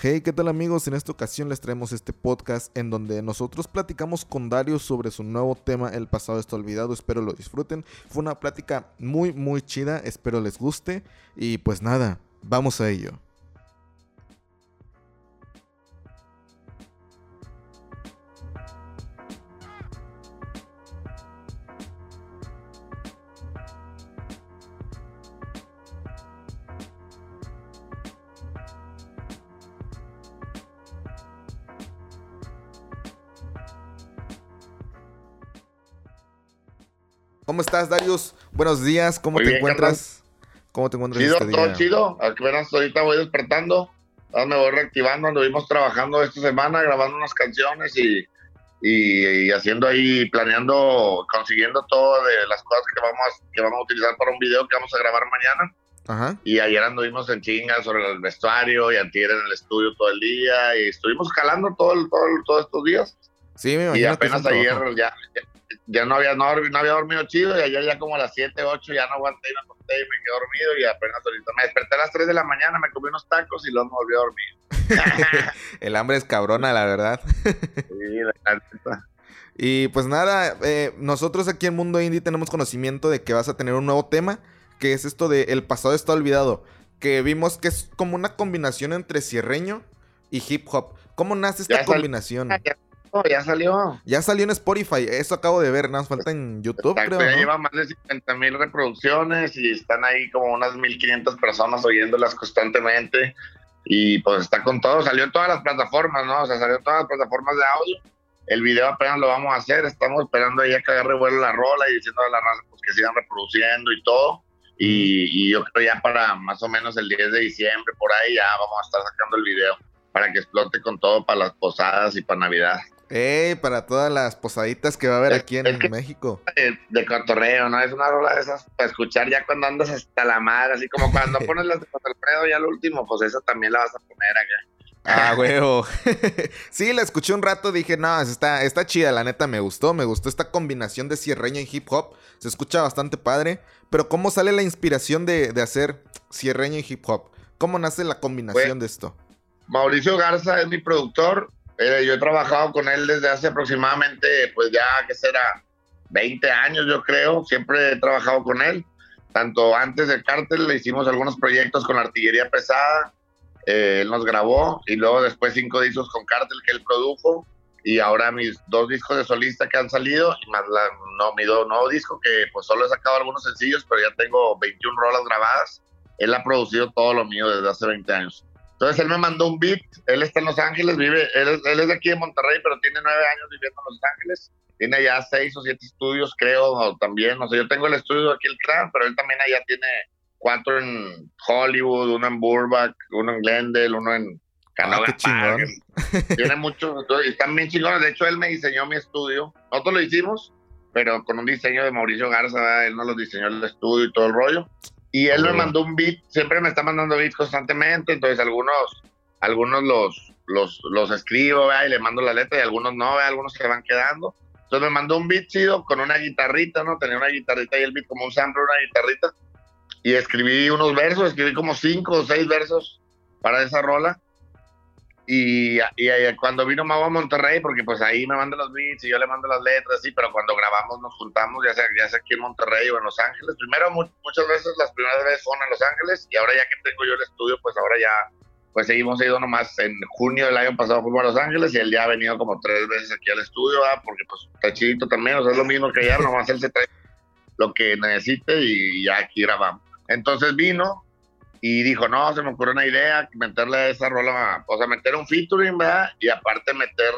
Hey, ¿qué tal amigos? En esta ocasión les traemos este podcast en donde nosotros platicamos con Dario sobre su nuevo tema El pasado está olvidado, espero lo disfruten. Fue una plática muy muy chida, espero les guste y pues nada, vamos a ello. Estás, Darius? Buenos días, ¿cómo te encuentras? ¿Cómo te encuentras chido, este todo chido. Apenas ahorita voy despertando, me voy reactivando, anduvimos trabajando esta semana, grabando unas canciones y, y, haciendo ahí, planeando, consiguiendo todo de las cosas que vamos, que vamos a utilizar para un video que vamos a grabar mañana. Ajá. Y ayer anduvimos en chinga sobre el vestuario y antier en el estudio todo el día y estuvimos jalando todo, todo, todos estos días. Sí, me imagino. Y apenas ayer ya, ya no había, no, había dormido chido y ayer ya como a las 7, 8 ya no aguanté y me acosté y me quedé dormido y apenas ahorita me desperté a las 3 de la mañana, me comí unos tacos y luego me volví a dormir. El hambre es cabrona, la verdad. sí, la Y pues nada, eh, nosotros aquí en Mundo Indie tenemos conocimiento de que vas a tener un nuevo tema, que es esto de El pasado está olvidado, que vimos que es como una combinación entre cierreño y hip hop. ¿Cómo nace esta combinación? ya salió. Ya salió en Spotify, eso acabo de ver, nada más falta en YouTube, creo. Ya lleva más de 50 mil reproducciones y están ahí como unas 1500 personas oyéndolas constantemente. Y pues está con todo, salió en todas las plataformas, ¿no? O sea, salió en todas las plataformas de audio. El video apenas lo vamos a hacer, estamos esperando ahí a que agarre vuelo la rola y diciendo a la raza pues, que sigan reproduciendo y todo. Y, y, yo creo ya para más o menos el 10 de diciembre, por ahí ya vamos a estar sacando el video para que explote con todo para las posadas y para Navidad. ¡Ey! Para todas las posaditas que va a haber aquí en México. De, de, cotorreo, ¿no? Es una rola de esas para escuchar ya cuando andas hasta la madre, así como cuando pones las de Alfredo ya lo último, pues esa también la vas a poner acá. Ah, huevo. sí, la escuché un rato, dije, no, está, está chida, la neta me gustó, me gustó esta combinación de cierreño y hip hop, se escucha bastante padre, pero ¿cómo sale la inspiración de, de hacer cierreño y hip hop? ¿Cómo nace la combinación de esto? Mauricio Garza es mi productor, eh, yo he trabajado con él desde hace aproximadamente, pues ya, que será? 20 años, yo creo. Siempre he trabajado con él. Tanto antes del cártel le hicimos algunos proyectos con artillería pesada. Eh, él nos grabó y luego después cinco discos con cártel que él produjo. Y ahora mis dos discos de solista que han salido y más la, no, mi nuevo disco que pues solo he sacado algunos sencillos, pero ya tengo 21 rolas grabadas. Él ha producido todo lo mío desde hace 20 años. Entonces él me mandó un beat, él está en Los Ángeles, vive, él, es de aquí de Monterrey, pero tiene nueve años viviendo en Los Ángeles. Tiene ya seis o siete estudios, creo, también. O sea, yo tengo el estudio aquí, el Cran, pero él también allá tiene cuatro en Hollywood, uno en Burbank, uno en Glendale, uno en Canoga ah, Tiene muchos, y están bien chingones. De hecho, él me diseñó mi estudio. Nosotros lo hicimos, pero con un diseño de Mauricio Garza, él nos lo diseñó el estudio y todo el rollo. Y él me mandó un beat, siempre me está mandando beats constantemente, entonces algunos, algunos los, los, los escribo y le mando la letra y algunos no, algunos se van quedando. Entonces me mandó un beat chido con una guitarrita, ¿no? Tenía una guitarrita y el beat como un sample, una guitarrita. Y escribí unos versos, escribí como cinco o seis versos para esa rola. Y, y, cuando vino Mau a Monterrey, porque pues ahí me manda los beats y yo le mando las letras, sí, pero cuando grabamos nos juntamos, ya sea, ya sea aquí en Monterrey o en Los Ángeles. Primero, muchas veces, las primeras veces fueron en Los Ángeles y ahora ya que tengo yo el estudio, pues ahora ya, pues seguimos ido nomás. En junio del año pasado fuimos a Los Ángeles y él ya ha venido como tres veces aquí al estudio, porque pues está chidito también, o sea, es lo mismo que allá, nomás él se trae lo que necesite y ya aquí grabamos. Entonces vino, y dijo, no, se me ocurrió una idea, meterle esa rola, o sea, meter un featuring, ¿verdad? Y aparte meter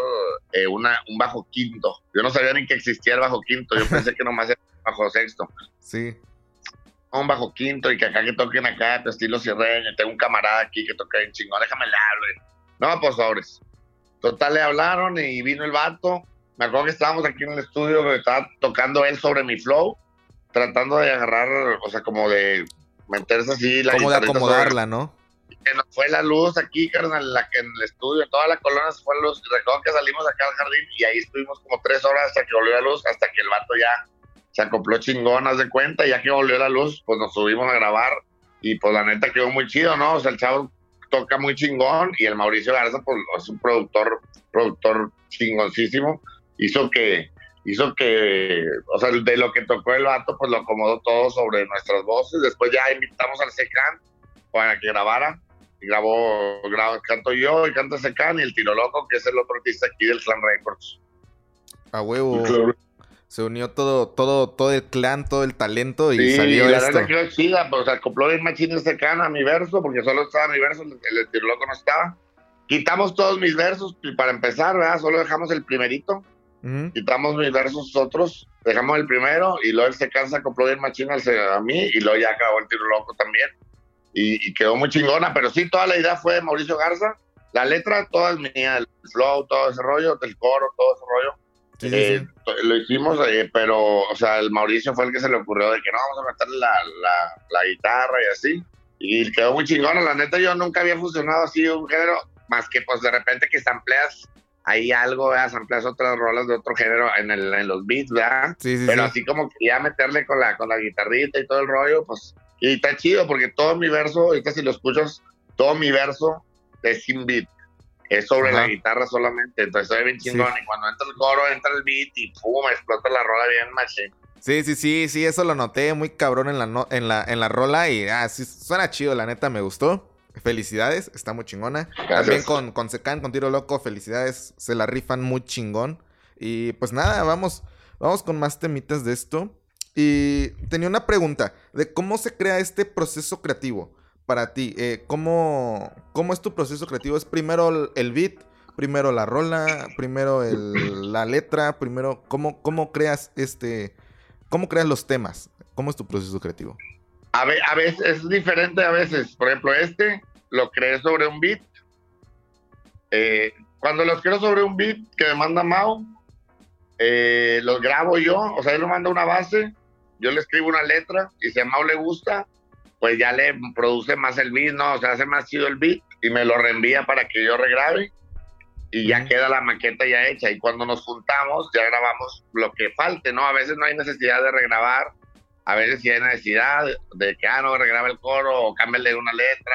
eh, una, un bajo quinto. Yo no sabía ni que existía el bajo quinto, yo pensé que nomás era bajo sexto. Sí. Un bajo quinto y que acá que toquen acá, tu estilo sirreño, tengo un camarada aquí que toca en chingón, déjame le hablo. No, pues sobres. Total, le hablaron y vino el vato. Me acuerdo que estábamos aquí en el estudio, que estaba tocando él sobre mi flow, tratando de agarrar, o sea, como de meterse así la Como de acomodarla, ¿no? Que nos fue la luz aquí, carnal, la, en el estudio, en toda la colonia se fue la luz. Recuerdo que salimos acá al jardín y ahí estuvimos como tres horas hasta que volvió la luz, hasta que el vato ya se acopló chingonas de cuenta. Y ya que volvió la luz, pues nos subimos a grabar y pues la neta quedó muy chido, ¿no? O sea, el chavo toca muy chingón y el Mauricio Garza pues es un productor, productor chingoncísimo, hizo que, hizo que, o sea, de lo que tocó el vato, pues lo acomodó todo sobre nuestras voces. Después ya invitamos al Secan para que grabara. Y grabó, grabó, canto yo y canta Secan y el Tiro Loco, que es el otro artista aquí del Clan Records. A huevo. Se unió todo, todo, todo el clan, todo el talento y salió la esto. Sí, chida, pues, acopló bien machín Secan a mi verso, porque solo estaba mi verso, el, el Tiro Loco no estaba. Quitamos todos mis versos para empezar, ¿verdad? Solo dejamos el primerito Quitamos mis versos otros, dejamos el primero y luego él se cansa, compró bien machina a mí y luego ya acabó el tiro loco también. Y, quedó muy chingona, pero sí, toda la idea fue de Mauricio Garza. La letra toda es mía, el flow, todo ese rollo, el coro, todo ese rollo. Eh, lo hicimos, eh, pero, o sea, el Mauricio fue el que se le ocurrió de que no, vamos a meterle la, la, la guitarra y así. Y quedó muy chingona. La neta, yo nunca había funcionado así un género, más que pues de repente que sampleas hay algo, ¿verdad? Sampleas otras rolas de otro género en, el, en los beats, ¿verdad? Sí, sí, Pero así como que ya meterle con la, con la guitarrita y todo el rollo, pues, y está chido porque todo mi verso, ahorita si lo escuchas, todo mi verso es sin beat. Es sobre la guitarra solamente, entonces estoy bien chingón. Y cuando entra el coro, entra el beat y pum, explota la rola bien machine. Sí, sí, sí, sí, eso lo noté muy cabrón en la, en la, en la rola y ah, sí, suena chido, la neta me gustó. Felicidades, está muy chingona. También con, con Secan, con Tiro Loco, felicidades, se la rifan muy chingón. Y pues nada, vamos, vamos con más temitas de esto. Y tenía una pregunta de cómo se crea este proceso creativo para ti. Eh, ¿cómo, ¿Cómo es tu proceso creativo? ¿Es primero el beat, primero la rola, primero la letra, primero cómo, cómo creas este, cómo creas los temas? ¿Cómo es tu proceso creativo? A, a veces es diferente a veces. Por ejemplo, este lo creé sobre un beat. Eh, cuando los creo sobre un beat que me manda Mao, eh, los grabo yo, o sea, él me manda una base, yo le escribo una letra y si a Mao le gusta, pues ya le produce más el beat, ¿no? O sea, hace más chido el beat y me lo reenvía para que yo regrabe y ya queda la maqueta ya hecha. Y cuando nos juntamos, ya grabamos lo que falte, ¿no? A veces no hay necesidad de regrabar a veces si hay necesidad de que, ah, no, regraba el coro o cámbiale una letra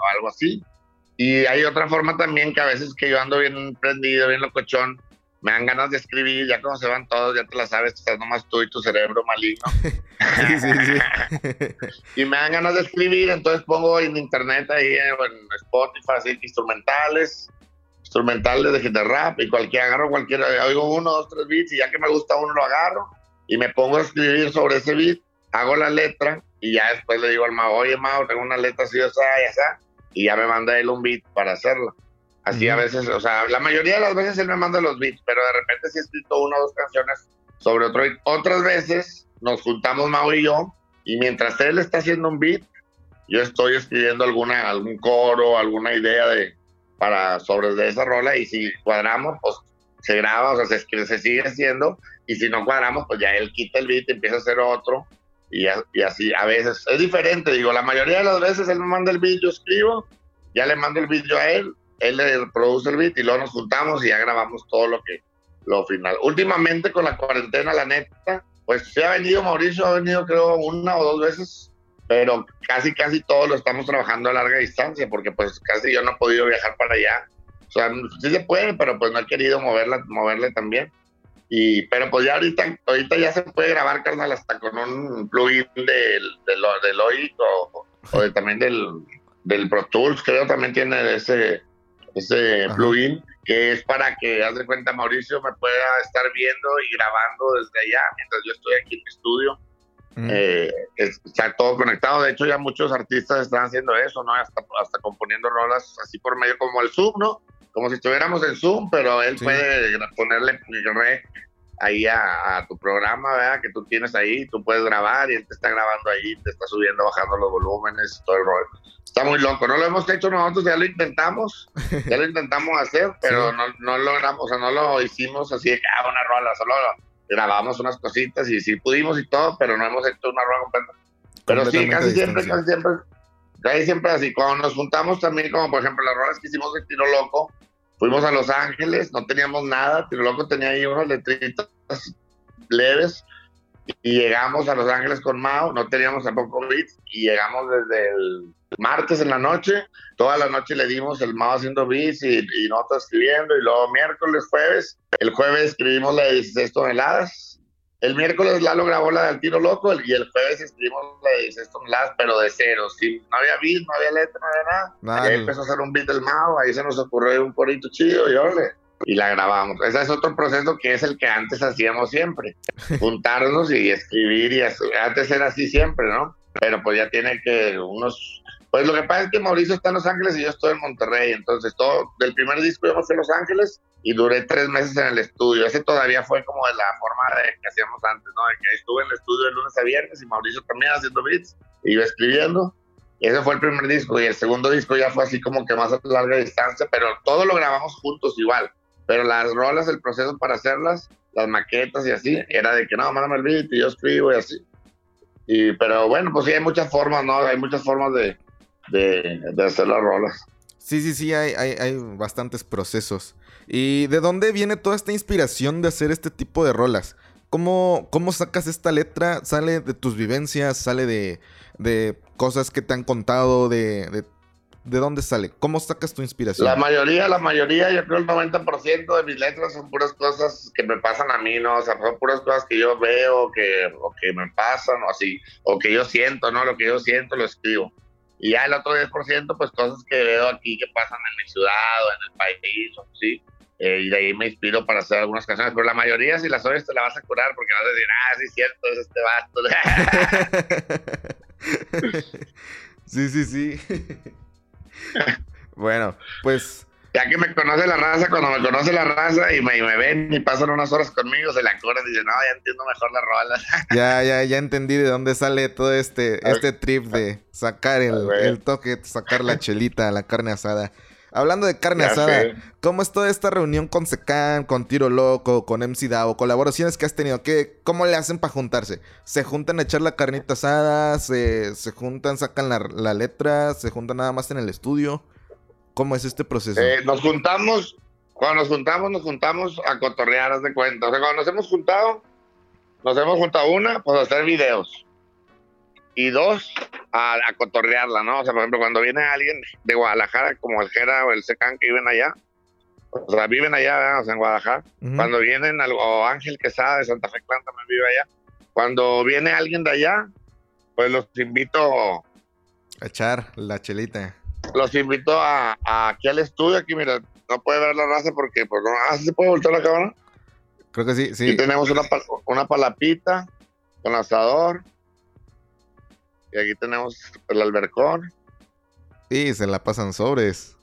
o algo así. Y hay otra forma también que a veces que yo ando bien prendido, bien locochón, me dan ganas de escribir, ya como se van todos, ya te la sabes, estás nomás tú y tu cerebro maligno. sí, sí, sí. y me dan ganas de escribir, entonces pongo en internet ahí en Spotify, así, instrumentales, instrumentales de hit rap, y cualquier, agarro cualquier, oigo uno, dos, tres beats, y ya que me gusta uno lo agarro, y me pongo a escribir sobre ese beat, hago la letra y ya después le digo al Mao, oye Mao, tengo una letra así, o sea, ya está, y ya me manda él un beat para hacerlo. Así a veces, o sea, la mayoría de las veces él me manda los beats, pero de repente sí he escrito una o dos canciones sobre otro. Otras veces nos juntamos Mao y yo, y mientras él está haciendo un beat, yo estoy escribiendo alguna, algún coro, alguna idea de para sobre de esa rola, y si cuadramos, pues se graba, o sea, se, se sigue haciendo, y si no cuadramos, pues ya él quita el beat, empieza a hacer otro, y, así a veces es diferente, digo, la mayoría de las veces él me manda el beat, yo escribo, ya le mando el beat yo a él, él le produce el beat y luego nos juntamos y ya grabamos todo lo que, lo final. Últimamente con la cuarentena, la neta, pues se ha venido Mauricio, ha venido creo una o dos veces, pero casi, casi todo lo estamos trabajando a larga distancia, porque pues casi yo no he podido viajar para allá. O sea, sí se puede, pero pues no he querido moverla, moverle también. Y, pero pues ya ahorita, ahorita ya se puede grabar, carnal, hasta con un plugin del, del, del o, o también del, del Pro Tools, creo también tiene ese, ese plugin, que es para que, haz de cuenta, Mauricio me pueda estar viendo y grabando desde allá, mientras yo estoy aquí en mi estudio. Eh, está todo conectado. De hecho, ya muchos artistas están haciendo eso, ¿no? Hasta, hasta componiendo rolas así por medio como el Zoom, ¿no? Como si estuviéramos en Zoom, pero él puede ponerle re ahí a, tu programa, ¿verdad? Que tú tienes ahí, tú puedes grabar y él te está grabando ahí, te está subiendo, bajando los volúmenes, todo el rollo. Está muy loco, no lo hemos hecho nosotros, ya lo intentamos, ya lo intentamos hacer, pero no, no logramos, o sea, no lo hicimos así de que, ah, una rola, solo grabamos unas cositas y sí pudimos y todo, pero no hemos hecho una rola completa. Pero sí, casi siempre, casi siempre, casi siempre así. Cuando nos juntamos también, como por ejemplo las rolas que hicimos de Tiro Loco, Fuimos a Los Ángeles, no teníamos nada, pero loco tenía ahí unas letritas leves Y llegamos a Los Ángeles con Mao, no teníamos tampoco beats, y llegamos desde el martes en la noche, toda la noche le dimos el Mao haciendo beats y, y notas escribiendo, y luego miércoles, jueves, el jueves escribimos la de 16 toneladas, el miércoles Lalo grabó la del tiro loco y el jueves escribimos la de 16 toneladas, pero de cero, sí, no había beat, no había letra, no había nada. Ahí empezó a hacer un beat del Mao, ahí se nos ocurrió un corito chido y ole y la grabamos. Ese es otro proceso que es el que antes hacíamos siempre, juntarnos y escribir y antes era así siempre, ¿no? Pero pues ya tiene que unos... Pues lo que pasa es que Mauricio está en Los Ángeles y yo estoy en Monterrey, entonces todo, del primer disco íbamos a Los Ángeles y duré tres meses en el estudio. Ese todavía fue como de la forma de que hacíamos antes, ¿no? De que estuve en el estudio de lunes a viernes y Mauricio también haciendo beats, y iba escribiendo. Ese fue el primer disco y el segundo disco ya fue así como que más a larga distancia, pero todo lo grabamos juntos igual. Pero las rolas, el proceso para hacerlas, las maquetas y así, era de que no, mándame el beat y yo escribo y así. Y, pero bueno, pues sí, hay muchas formas, ¿no? Hay muchas formas de, de, de hacer las rolas. Sí, sí, sí, hay, hay, hay, bastantes procesos. ¿Y de dónde viene toda esta inspiración de hacer este tipo de rolas? ¿Cómo, cómo sacas esta letra? ¿Sale de tus vivencias? ¿Sale de, de cosas que te han contado? De, de ¿De dónde sale? ¿Cómo sacas tu inspiración? La mayoría, la mayoría, yo creo el 90% de mis letras son puras cosas que me pasan a mí, ¿no? O sea, son puras cosas que yo veo, que, o que me pasan, o así, o que yo siento, ¿no? Lo que yo siento lo escribo. Y ya el otro 10%, pues cosas que veo aquí que pasan en mi ciudad o en el país, o sí. Eh, y de ahí me inspiro para hacer algunas canciones, pero la mayoría si las oyes te la vas a curar porque vas a decir, ah, sí, cierto, es este vato. sí, sí, sí. bueno, pues. Ya que me conoce la raza, cuando me conoce la raza y me, me ven y pasan unas horas conmigo, se la acuerdan y dicen, no, ya entiendo mejor la rola. ya, ya, ya entendí de dónde sale todo este, este trip de sacar el, el toque, sacar la chelita, la carne asada. Hablando de carne asada, ¿cómo es toda esta reunión con Secan, con Tiro Loco, con MC Dao, colaboraciones que has tenido? ¿Qué, ¿Cómo le hacen para juntarse? ¿Se juntan a echar la carnita asada? ¿Se, se juntan, sacan la, la, letra? ¿Se juntan nada más en el estudio? ¿Cómo es este proceso? Eh, nos juntamos, cuando nos juntamos, nos juntamos a cotorrear, haz de cuenta. O sea, cuando nos hemos juntado, nos hemos juntado una, pues a hacer videos y dos, a, a, cotorrearla, ¿no? O sea, por ejemplo, cuando viene alguien de Guadalajara, como el Jera o el Secan que viven allá, o sea, viven allá, o sea, en Guadalajara, cuando vienen, o Ángel Quesada de Santa Fe Clan también vive allá, cuando viene alguien de allá, pues los invito a echar la chelita. Los invito a, a, aquí al estudio, aquí mira, no puede ver la raza porque, pues, no, ah, ¿se puede voltear la cámara? Creo que sí, sí. Y tenemos una, una palapita con asador, y aquí tenemos el albercón. Y se la pasan sobres.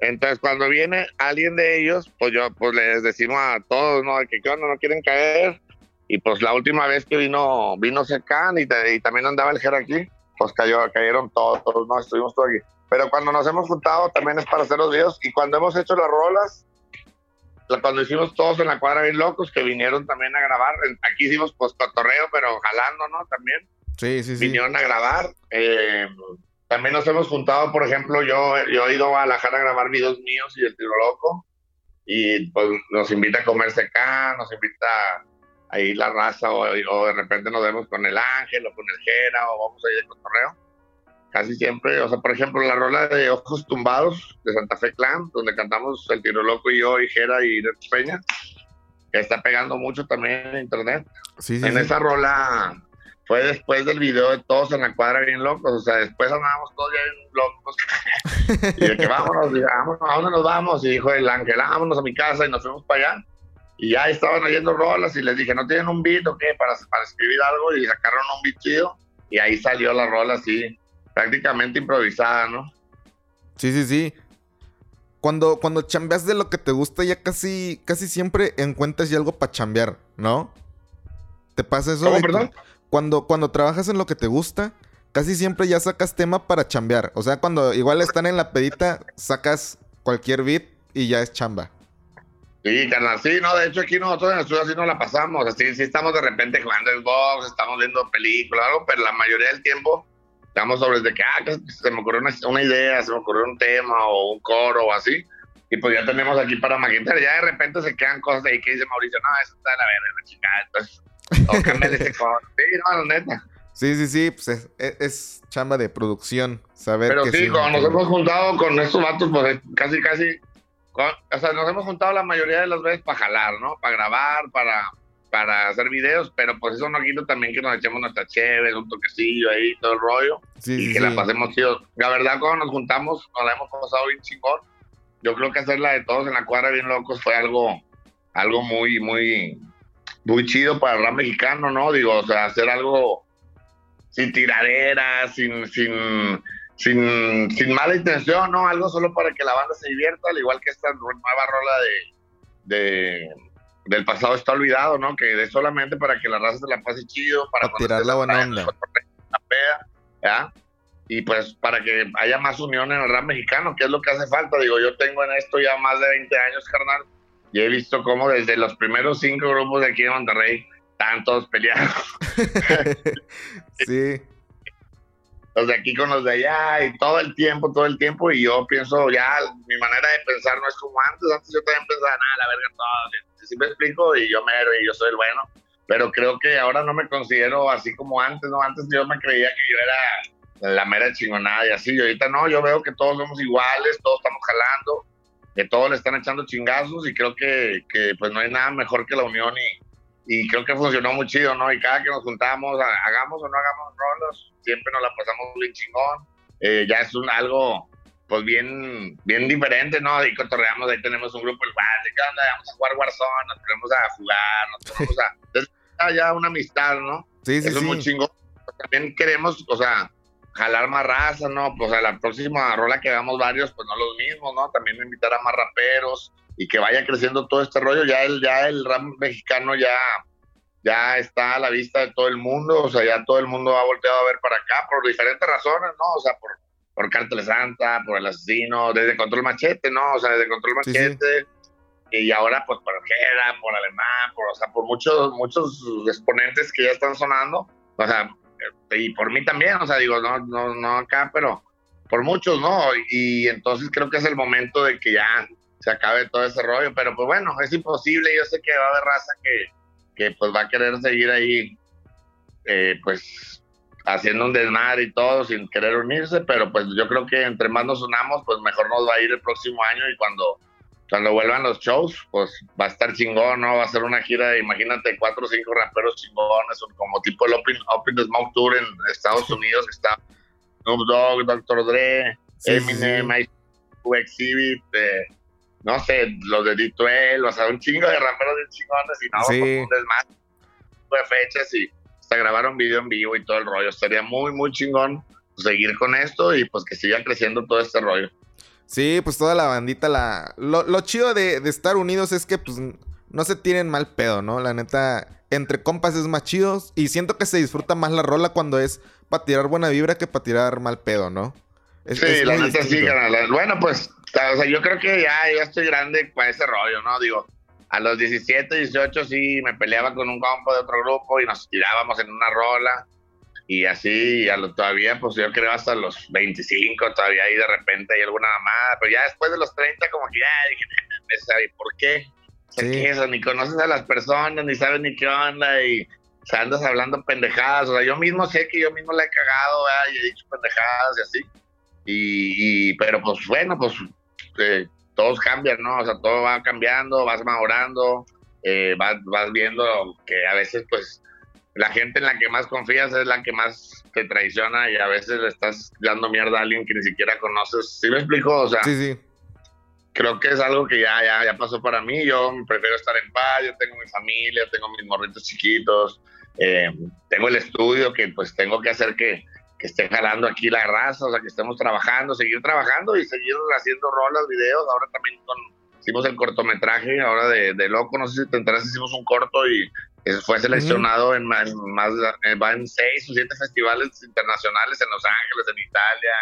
Entonces, cuando viene alguien de ellos, pues yo pues les decimos a todos, ¿no? Que qué onda, no quieren caer. Y pues la última vez que vino, vino Secan y, y también andaba el Ger aquí, pues cayó, cayeron todos, todos, no, estuvimos todos aquí. Pero cuando nos hemos juntado también es para hacer los videos. Y cuando hemos hecho las rolas, cuando hicimos todos en la cuadra bien locos, que vinieron también a grabar, aquí hicimos pues cotorreo, pero jalando, ¿no? También Sí, sí, sí. Vinieron a grabar. Eh, también nos hemos juntado, por ejemplo, yo, yo he ido a Guadalajara a grabar videos míos y el tiro loco. Y pues nos invita a comerse acá, nos invita a ir la raza, o, de repente nos vemos con el Ángel o con el Jera, o vamos a ir de cotorreo. Casi siempre, o sea, por ejemplo, la rola de Ojos Tumbados de Santa Fe Clan, donde cantamos el tiro loco y yo, y Jera y Red Peña, que está pegando mucho también en internet. Sí, sí, en sí. esa rola fue después del video de todos en la cuadra bien locos, o sea, después andábamos todos bien locos. y de que vámonos, vámonos, ¿a dónde nos vamos? Y dijo el ángel, vámonos a mi casa y nos fuimos para allá. Y ya estaban oyendo rolas y les dije, ¿no tienen un beat o qué? Para, para escribir algo y sacaron un beat chido. Y ahí salió la rola así, prácticamente improvisada, ¿no? Sí, sí, sí. Cuando, cuando chambeas de lo que te gusta, ya casi, casi siempre encuentras ya algo para chambear, ¿no? ¿Te pasa eso? ¿Cómo, perdón? cuando, cuando trabajas en lo que te gusta, casi siempre ya sacas tema para chambear. O sea, cuando igual están en la pedita, sacas cualquier beat y ya es chamba. Sí, carnal, sí, no, de hecho aquí nosotros en el estudio así no la pasamos, así sí estamos de repente jugando el box, estamos viendo películas, algo, pero la mayoría del tiempo estamos sobre de que, ah, que se me ocurrió una, una, idea, se me ocurrió un tema o un coro o así, y pues ya tenemos aquí para maquetar, ya de repente se quedan cosas ahí que dice Mauricio, no, eso está de la verga, la chingada, entonces o cámbiale ese color. Sí, no, neta. Sí, sí, sí, pues es, chamba de producción, saber Pero sí, cuando nos hemos juntado con estos vatos, pues casi, casi, o sea, nos hemos juntado la mayoría de las veces para jalar, ¿no? Para grabar, para, para hacer videos, pero pues eso no quita también que nos echemos nuestra chévere, un toquecillo ahí, todo el rollo, y que la pasemos chido. La verdad, cuando nos juntamos, nos la hemos pasado bien chingón. Yo creo que hacer la de todos en la cuadra bien locos fue algo, algo muy, muy, muy chido para el rap mexicano, ¿no? Digo, o sea, hacer algo sin tiraderas, sin, sin, sin, sin mala intención, ¿no? Algo solo para que la banda se divierta, al igual que esta nueva rola de, de del pasado está olvidado, ¿no? Que es solamente para que la raza se la pase chido, para, tirar la buena onda. La peda, ¿ya? Y pues para que haya más unión en el rap mexicano, que es lo que hace falta. Digo, yo tengo en esto ya más de 20 años, carnal, y he visto cómo desde los primeros cinco grupos de aquí de Monterrey están todos peleados. sí. Los de aquí con los de allá y todo el tiempo, todo el tiempo. Y yo pienso ya, mi manera de pensar no es como antes. Antes yo también pensaba, nada, la verga, todo. Si me explico, y yo me y yo soy el bueno. Pero creo que ahora no me considero así como antes, ¿no? Antes yo me creía que yo era la mera chingonada y así. Y ahorita no, yo veo que todos somos iguales, todos estamos jalando, que todos le están echando chingazos y creo que, que pues no hay nada mejor que la unión y, y creo que funcionó muy chido, ¿no? Y cada que nos juntamos, hagamos o no hagamos rolos, siempre nos la pasamos bien chingón. Eh, ya es un algo, pues bien, bien diferente, ¿no? Ahí cotorreamos, ahí tenemos un grupo, el ¿de qué onda? Vamos a jugar Warzone, nos ponemos a jugar, nos ponemos a... Entonces, ya una amistad, ¿no? Sí, sí, Eso es muy chingón. También queremos, o sea, jalar más raza, ¿no? Pues a la próxima rola que hagamos varios, pues no los mismos, ¿no? También invitar a más raperos, y que vaya creciendo todo este rollo. Ya el, ya el rap mexicano ya, ya está a la vista de todo el mundo, o sea, ya todo el mundo ha volteado a ver para acá por diferentes razones, ¿no? O sea, por, por Cártel Santa, por el asesino, desde Control Machete, ¿no? O sea, desde Control Machete. Y ahora, pues, por Ojera, por Alemán, por, o sea, por muchos, muchos exponentes que ya están sonando. O sea, y por mí también, o sea, digo, no, no, no acá, pero por muchos, ¿no? Y entonces creo que es el momento de que ya se acabe todo ese rollo, pero pues bueno, es imposible, yo sé que va a haber raza que, que pues va a querer seguir ahí, eh, pues haciendo un desmadre y todo sin querer unirse, pero pues yo creo que entre más nos unamos, pues mejor nos va a ir el próximo año y cuando, cuando vuelvan los shows, pues va a estar chingón, ¿no? Va a ser una gira, imagínate, cuatro o cinco raperos chingones, como tipo el Open, Open the Smoke Tour en Estados Unidos, que está Snoop Dogg, Dr. Dre, Eminem, sí. Exhibit, eh, no sé, los de Dituel, o sea, un chingo de raperos de chingones y no, sí. pues, un desmadre de fechas y hasta grabar un video en vivo y todo el rollo. Sería muy, muy chingón seguir con esto y pues que siga creciendo todo este rollo. Sí, pues toda la bandita, la... Lo, lo chido de, de, estar unidos es que pues no se tienen mal pedo, ¿no? La neta, entre compas es más chido y siento que se disfruta más la rola cuando es para tirar buena vibra que para tirar mal pedo, ¿no? Es, sí, es la neta sí, Bueno, pues o sea, yo creo que ya, ya estoy grande para ese rollo, ¿no? Digo, a los 17, 18 sí me peleaba con un compa de otro grupo y nos tirábamos en una rola. Y así, a lo, todavía, pues yo creo hasta los 25, todavía ahí de repente hay alguna mamada. Pero ya después de los 30, como que ya dije, ¿por qué? Sí. eso? Ni conoces a las personas, ni sabes ni qué onda, y o sea, andas hablando pendejadas. O sea, yo mismo sé que yo mismo la he cagado, ¿verdad? y he dicho pendejadas y así. Y, y, pero pues bueno, pues eh, todos cambian, ¿no? O sea, todo va cambiando, vas mejorando, eh, vas, vas viendo que a veces, pues, la gente en la que más confías es la que más te traiciona y a veces le estás dando mierda a alguien que ni siquiera conoces. ¿Sí me explico? O sea, sí, sí. creo que es algo que ya, ya, ya pasó para mí. Yo prefiero estar en paz, yo tengo mi familia, tengo mis morritos chiquitos, eh, tengo el estudio que pues tengo que hacer que, que esté jalando aquí la raza, o sea, que estemos trabajando, seguir trabajando y seguir haciendo rolas, videos. Ahora también con, hicimos el cortometraje, ahora de, de Loco, no sé si te enteras, hicimos un corto y fue seleccionado en, más, eh, va en seis o siete festivales internacionales en Los Ángeles, en Italia,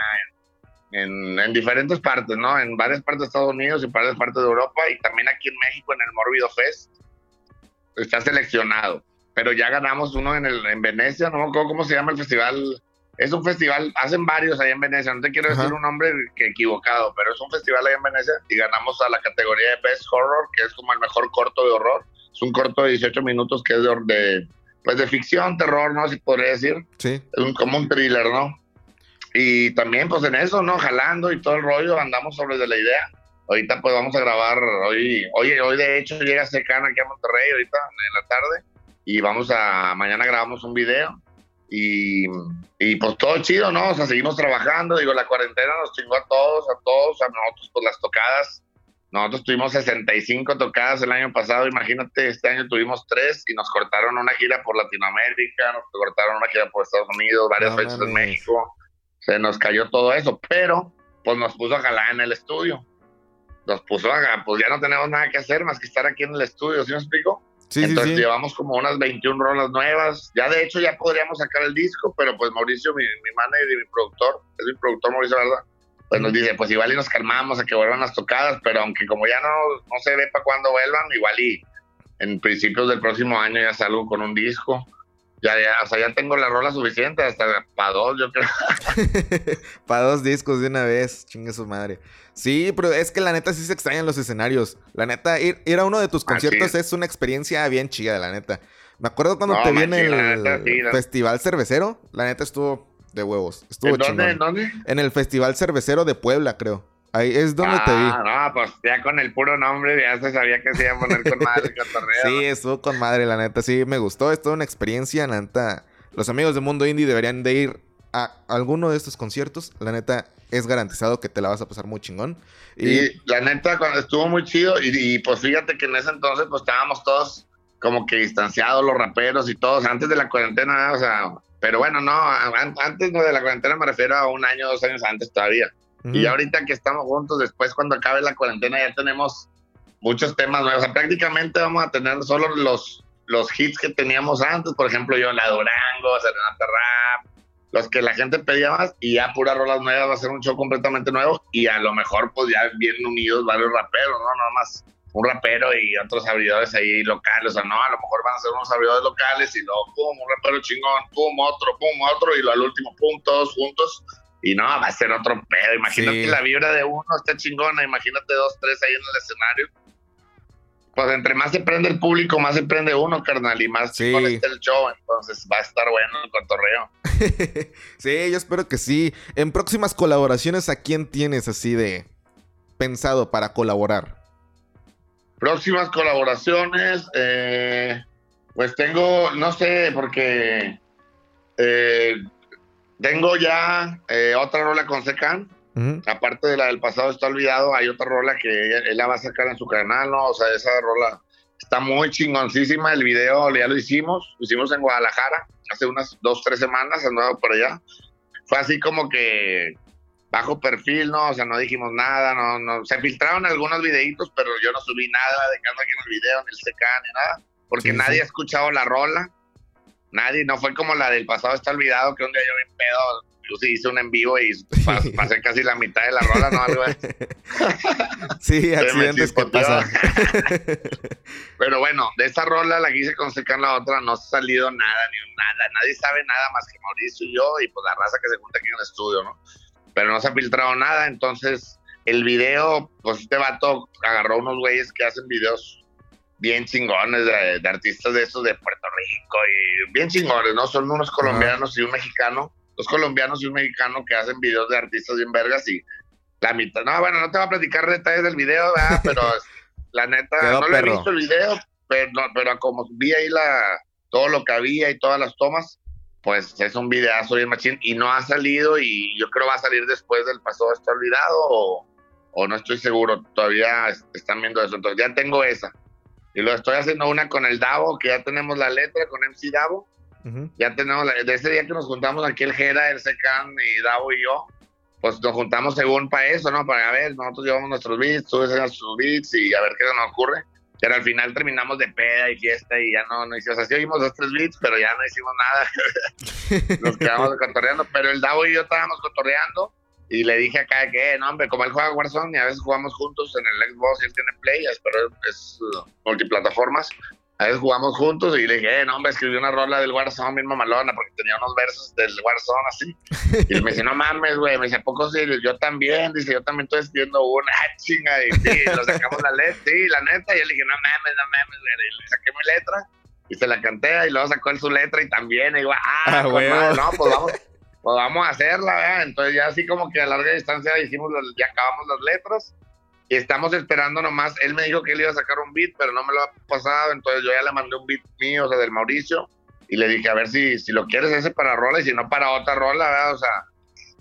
en, en, diferentes partes, ¿no? En varias partes de Estados Unidos y varias partes de Europa y también aquí en México en el Morbido Fest. Está seleccionado, pero ya ganamos uno en, el, en Venecia, no me acuerdo cómo se llama el festival es un festival, hacen varios ahí en Venecia, no te quiero decir un nombre que equivocado, pero es un festival ahí en Venecia y ganamos a la categoría de Best Horror, que es como el mejor corto de horror. Es un corto de 18 minutos que es de, pues de ficción, terror, ¿no? Si podría decir. Sí. Un, como un thriller, ¿no? Y también, pues en eso, ¿no? Jalando y todo el rollo, andamos sobre de la idea. Ahorita, pues vamos a grabar, hoy, hoy, hoy de hecho llega Secana aquí a Monterrey, ahorita en la tarde, y vamos a, mañana grabamos un video. Y, y pues todo chido, ¿no? O sea, seguimos trabajando, digo, la cuarentena nos chingó a todos, a todos, a nosotros, pues las tocadas nosotros tuvimos 65 tocadas el año pasado, imagínate, este año tuvimos tres y nos cortaron una gira por Latinoamérica, nos cortaron una gira por Estados Unidos, varias fechas en México, se nos cayó todo eso, pero pues nos puso a jalar en el estudio. Nos puso a, pues ya no tenemos nada que hacer más que estar aquí en el estudio, ¿sí me explico? Sí, Entonces llevamos como unas 21 rolas nuevas. Ya de hecho ya podríamos sacar el disco, pero pues Mauricio, mi, mi manager y mi productor, es mi productor Mauricio, ¿verdad? pues nos dice, pues igual y nos calmamos a que vuelvan las tocadas, pero aunque como ya no, no se ve para cuándo vuelvan, igual y en principios del próximo año ya salgo con un disco. Ya, ya, o sea, ya tengo la rola suficiente hasta para dos, yo creo. para dos discos de una vez, chingue su madre. Sí, pero es que la neta sí se extrañan los escenarios. La neta, ir, a uno de tus conciertos es una experiencia bien chida, la neta. Me acuerdo cuando te vi en el Festival Cervecero. La neta estuvo de huevos. Estuvo ¿En dónde? ¿En dónde? En el Festival Cervecero de Puebla, creo. Ahí es donde te vi. Ah, no, pues ya con el puro nombre ya se sabía que se iba a poner con madre cotorreo. sí, estuvo con madre, la neta. Sí, me gustó. Es toda una experiencia, la neta. Los amigos de Mundo Indie deberían de ir a alguno de estos conciertos. La neta, es garantizado que te la vas a pasar muy chingón. Y, la neta, cuando estuvo muy chido, y, y, pues fíjate que en ese entonces, pues estábamos todos como que distanciados, los raperos y todos, antes de la cuarentena, o sea, pero bueno, no, antes no de la cuarentena me refiero a un año, dos años antes todavía. Y ahorita que estamos juntos, después cuando acabe la cuarentena ya tenemos muchos temas nuevos. O sea, prácticamente vamos a tener solo los, los hits que teníamos antes. Por ejemplo, yo, La Durango, Serenata Los que la gente pedía más y ya puras rolas nuevas va a ser un show completamente nuevo y a lo mejor pues ya bien unidos varios raperos, ¿no? Nada más un rapero y otros abridores ahí locales, o sea, no, a lo mejor van a ser unos abridores locales y luego, pum, un rapero chingón, pum, otro, pum, otro, y lo al último, pum, todos juntos, y no, va a ser otro pedo. Imagínate la vibra de uno está chingona, imagínate dos, tres ahí en el escenario. Pues entre más se prende el público, más se prende uno, carnal, y más sí. está el show, entonces va a estar bueno el cotorreo. sí, yo espero que sí. En próximas colaboraciones, ¿a quién tienes así de pensado para colaborar? Próximas colaboraciones, eh, pues tengo, no sé, porque eh, tengo ya eh, otra rola con Secan. Aparte de la del pasado está olvidado, hay otra rola que él la va a sacar en su canal, ¿no? O sea, esa rola está muy chingoncísima. El video ya lo hicimos, lo hicimos en Guadalajara hace unas dos, tres semanas, andaba por allá. Fue así como que bajo perfil, ¿no? O sea, no dijimos nada, no, no, se filtraron algunos videitos, pero yo no subí nada de cada aquí en el video, ni el CK, ni nada, porque nadie ha escuchado la rola, nadie, no fue como la del pasado está olvidado, que un día yo vi pedo, yo sí hice un en vivo y pasé casi la mitad de la rola, ¿no? Algo sí, accidentes que pasan. pero bueno, de esa rola la quise con la otra, no ha salido nada, ni nada, nadie sabe nada más que Mauricio y yo, y pues la raza que se junta aquí en el estudio, ¿no? pero no se ha filtrado nada, entonces el video, pues este vato agarró unos güeyes que hacen videos bien chingones de, artistas de esos de Puerto Rico y bien chingones, ¿no? Son unos colombianos y un mexicano, dos colombianos y un mexicano que hacen videos de artistas bien vergas y la mitad, no, bueno, no te voy a platicar detalles del video, ¿verdad? pero la neta, no le he visto el video, pero, pero como vi ahí la, todo lo que había y todas las tomas, pues es un videazo bien machín y no ha salido y yo creo va a salir después del pasado está olvidado o, o, no estoy seguro, todavía están viendo eso, entonces ya tengo esa. Y lo estoy haciendo una con el Davo, que ya tenemos la letra con MC Davo. Ya tenemos, de ese día que nos juntamos aquí el Jera, el Secan y Davo y yo, pues nos juntamos según para eso, ¿no? Para ver, nosotros llevamos nuestros beats, tú enseñas sus beats y a ver qué nos ocurre. Pero al final terminamos de peda y fiesta y ya no, no hicimos, o sea, sí oímos dos, tres beats, pero ya no hicimos nada. Nos quedamos cotorreando, pero el Davo y yo estábamos cotorreando y le dije acá que, no, hombre, como él juega Warzone y a veces jugamos juntos en el Xbox y él tiene Play, pero es uh, multiplataformas, a veces jugamos juntos y le dije, eh, no, hombre, escribí una rola del Warzone bien mamalona porque tenía unos versos del Warzone así. Y me dice, no mames, güey. Me dice, ¿a poco sí? Yo también. Dice, yo también estoy escribiendo una ah, chinga. Y sí, lo sacamos la letra. Sí, la neta. Y yo le dije, no mames, no mames, güey. Y le saqué mi letra. y se la canté y luego sacó su letra y también, y digo, ah, ah pues, no, pues vamos, pues vamos a hacerla, ¿verdad? Entonces ya así como que a larga distancia hicimos, ya acabamos las letras y estamos esperando nomás, él me dijo que él iba a sacar un beat, pero no me lo ha pasado, entonces yo ya le mandé un beat mío, o sea, del Mauricio, y le dije, a ver si, si lo quieres ese para rola y si no para otra rola, ¿verdad? O sea,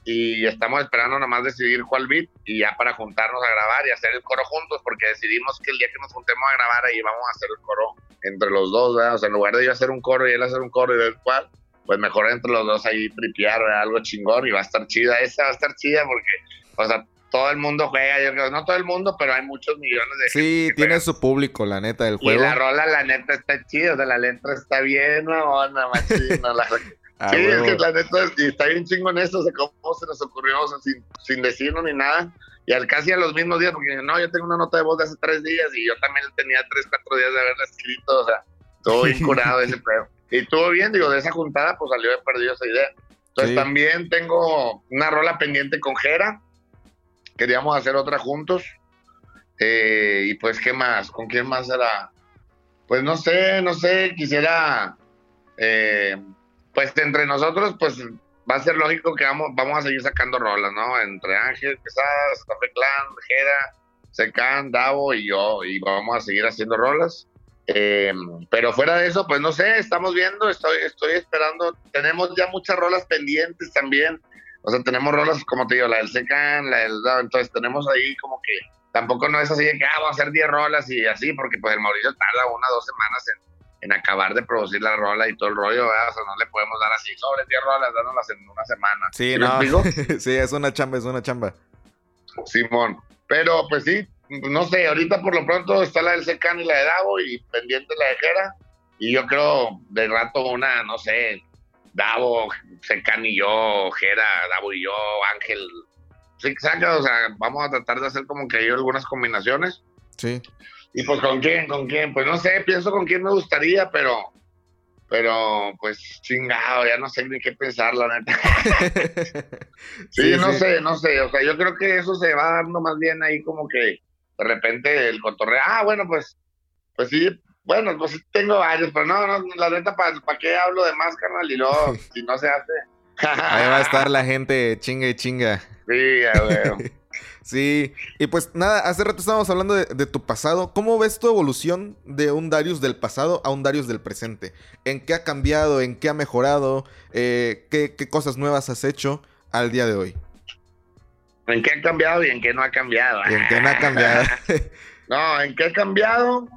y estamos esperando nomás decidir cuál beat y ya para juntarnos a grabar y hacer el coro juntos, porque decidimos que el día que nos juntemos a grabar ahí vamos a hacer el coro entre los dos, ¿verdad? O sea, en lugar de yo hacer un coro y él hacer un coro y ver cuál, pues mejor entre los dos ahí tripear, algo chingón y va a estar chida, esa va a estar chida porque, o sea, todo el mundo juega, yo creo, no todo el mundo, pero hay muchos millones de Sí, tiene su público, la neta, del juego. Y la rola, la neta, está chida, o sea, la letra está bien, mamona, machina, la... Ah, sí, es que la neta, y está bien chingón esto, o sea, cómo se nos ocurrió, o sea, sin, sin decirnos ni nada, y al casi a los mismos días, porque no, yo tengo una nota de voz de hace tres días, y yo también tenía tres, cuatro días de haberla escrito, o sea, todo bien curado ese pedo. Y todo bien, digo, de esa juntada, pues salió de perdido esa idea. Entonces también tengo una rola pendiente con Jera, queríamos hacer otra juntos, eh, y pues, ¿qué más? ¿Con quién más era? Pues no sé, no sé, quisiera... Eh, pues entre nosotros, pues va a ser lógico que vamos, vamos a seguir sacando rolas, ¿no? Entre Ángel, Quesada, Café Clan, Jera, Secan, Davo y yo, y vamos a seguir haciendo rolas. Eh, pero fuera de eso, pues no sé, estamos viendo, estoy, estoy esperando. Tenemos ya muchas rolas pendientes también. O sea, tenemos rolas, como te digo, la del Secan, la del Davo, entonces tenemos ahí como que tampoco no es así de que ah, vamos a hacer 10 rolas y así, porque pues el Mauricio tarda una o dos semanas en en acabar de producir la rola y todo el rollo, ¿verdad? O sea, no le podemos dar así sobre 10 rolas, dándolas en una semana. Sí, no. sí, es una chamba, es una chamba. Simón. Pero pues sí, no sé, ahorita por lo pronto está la del Secan y la de Davo y pendiente la de Jera. Y yo creo de rato una, no sé, Davo, Secan y yo, Jera, Davo y yo, Ángel. Sí, o sea, vamos a tratar de hacer como que hay algunas combinaciones. Sí. Y pues con quién, con quién, pues no sé, pienso con quién me gustaría, pero, pero pues chingado, ya no sé ni qué pensar, la neta. sí, no sé, no sé, o sea, yo creo que eso se va dando más bien ahí como que de repente el cotorreo, ah, bueno, pues, pues sí, bueno, pues tengo varios, pero no, no, la neta, ¿para pa qué hablo de más, carnal? Y luego, si no se hace. ahí va a estar la gente chinga y chinga. Sí, ya veo. Sí, y pues nada, hace rato estábamos hablando de, tu pasado. ¿Cómo ves tu evolución de un Darius del pasado a un Darius del presente? ¿En qué ha cambiado? ¿En qué ha mejorado? Eh, ¿qué, cosas nuevas has hecho al día de hoy? ¿En qué ha cambiado y en qué no ha cambiado? en qué no ha cambiado? no, ¿en qué ha cambiado?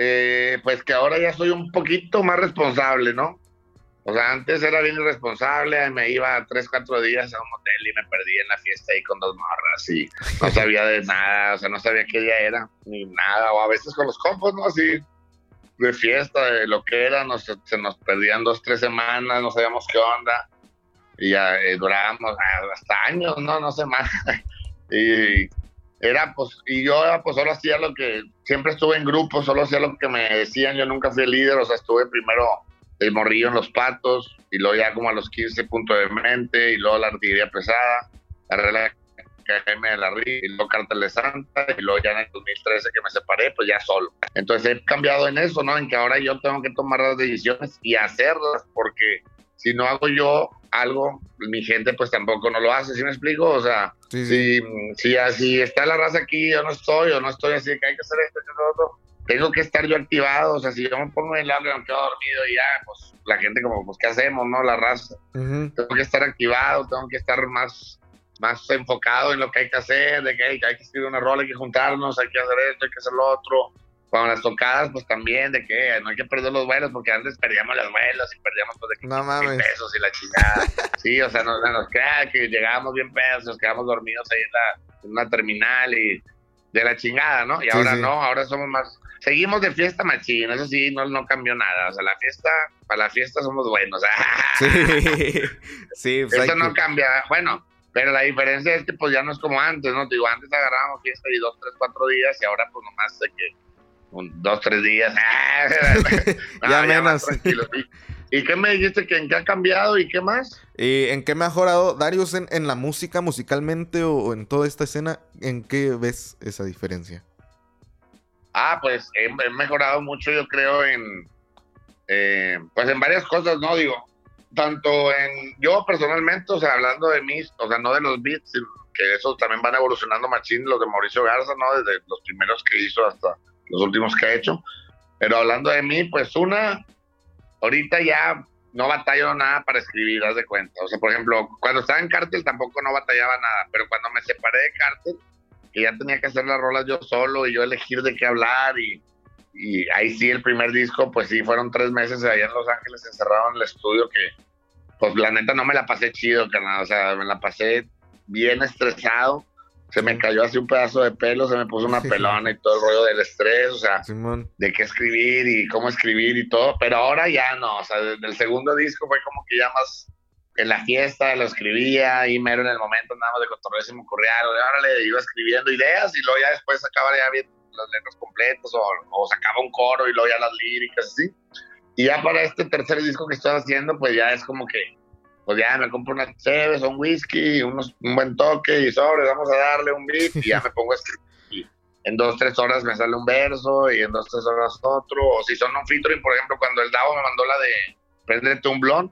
Eh, pues que ahora ya soy un poquito más responsable, ¿no? O sea, antes era bien irresponsable, me iba tres, cuatro días a un hotel y me perdí en la fiesta ahí con dos morras y no sabía de nada, o sea, no sabía qué día era, ni nada, o a veces con los compas, ¿no? Así, de fiesta, de lo que era, nos, se nos perdían dos, tres semanas, no sabíamos qué onda, y ya eh, durábamos ah, hasta años, ¿no? No sé más. y era, pues, y yo pues solo hacía lo que, siempre estuve en grupo, solo hacía lo que me decían, yo nunca fui líder, o sea, estuve primero el morrillo en los patos, y luego ya como a los 15 puntos de mente, y luego la artillería pesada, la regla de la RI, y luego Cartel de Santa, y luego ya en el 2013 que me separé, pues ya solo. Entonces he cambiado en eso, ¿no? En que ahora yo tengo que tomar las decisiones y hacerlas, porque si no hago yo algo, mi gente pues tampoco no lo hace, ¿sí me explico? O sea, Si, si, si está la raza aquí, yo no estoy, o no estoy así, que hay que hacer esto, lo otro, tengo que estar yo activado, o sea, si yo me pongo en el y me quedo dormido y ya, pues la gente como, pues, ¿qué hacemos, no? La raza. Tengo que estar activado, tengo que estar más, más enfocado en lo que hay que hacer, de que hay, que escribir una rola, hay que juntarnos, hay que hacer esto, hay que hacer lo otro. Con las tocadas, pues también, de que no hay que perder los vuelos, porque antes perdíamos los vuelos y perdíamos pues, de no pesos y la chingada. sí, o sea, nos, nos queda que llegábamos bien pesos, nos quedamos dormidos ahí en, la, en una terminal y de la chingada, ¿no? Y ahora no, ahora somos más seguimos de fiesta machín, eso sí, no, no cambió nada. O sea, la fiesta, para la fiesta somos buenos. sí, sí pues Eso no cambia. Bueno, pero la diferencia es que pues ya no es como antes, ¿no? Digo, antes agarrábamos fiesta y dos, tres, cuatro días y ahora pues nomás de que un, dos, tres días. ya menos. ¿Y qué me dijiste que en qué ha cambiado y qué más? ¿Y en qué ha mejorado Darius en, en la música, musicalmente o en toda esta escena? ¿En qué ves esa diferencia? Ah, pues he, mejorado mucho, yo creo, en, eh, pues en varias cosas, ¿no? Digo, tanto en, yo personalmente, o sea, hablando de mí, o sea, no de los beats, que esos también van evolucionando machín, los de Mauricio Garza, ¿no? Desde los primeros que hizo hasta los últimos que ha hecho. Pero hablando de mí, pues una, ahorita ya no batallo nada para escribir, haz de cuenta. O sea, por ejemplo, cuando estaba en cártel tampoco no batallaba nada, pero cuando me separé de cártel, que ya tenía que hacer las rolas yo solo y yo elegir de qué hablar y, y ahí sí el primer disco, pues sí, fueron tres meses allá en Los Ángeles encerrado en el estudio que, pues la neta no me la pasé chido, carnal, o sea, me la pasé bien estresado se me cayó así un pedazo de pelo, se me puso una pelona y todo el rollo del estrés, o sea, de qué escribir y cómo escribir y todo, pero ahora ya no, o sea, desde el segundo disco fue como que ya más en la fiesta lo escribía y mero en el momento nada más de cotorreo se me ocurría ahora le iba escribiendo ideas y luego ya después sacaba ya bien los letras completos o, o sacaba un coro y luego ya las líricas así. Y ya para este tercer disco que estoy haciendo, pues ya es como que pues ya me compro una cerveza, un whisky, unos, un buen toque y sobre, vamos a darle un beat y ya me pongo a escribir. En dos, tres horas me sale un verso y en dos, tres horas otro. O si son un featuring, por ejemplo, cuando el Davo me mandó la de Prendete un blond,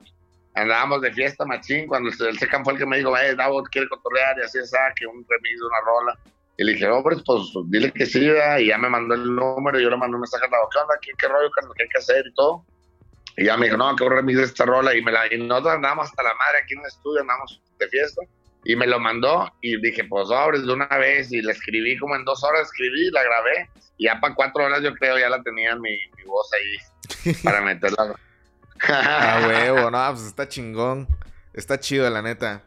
andábamos de fiesta, machín, cuando el Secan fue el que me dijo, eh, Davo quiere cotorrear y así es, que un remix una rola. Y le dije, hombre, pues dile que sí, y ya me mandó el número, y yo le mandé un mensaje a Davo, ¿qué onda? ¿Qué, qué rollo? ¿Qué hay que hacer? Y todo. Y ya me dijo, no, que un remix de esta rola. Y, me la, y nosotros andábamos hasta la madre aquí en el estudio, andamos de fiesta. Y me lo mandó y dije, pues sobres de una vez. Y la escribí como en dos horas, escribí, la grabé. Y ya para cuatro horas yo creo ya la tenía mi, mi voz ahí para meterla. ah, huevo, no, pues está chingón. Está chido, la neta.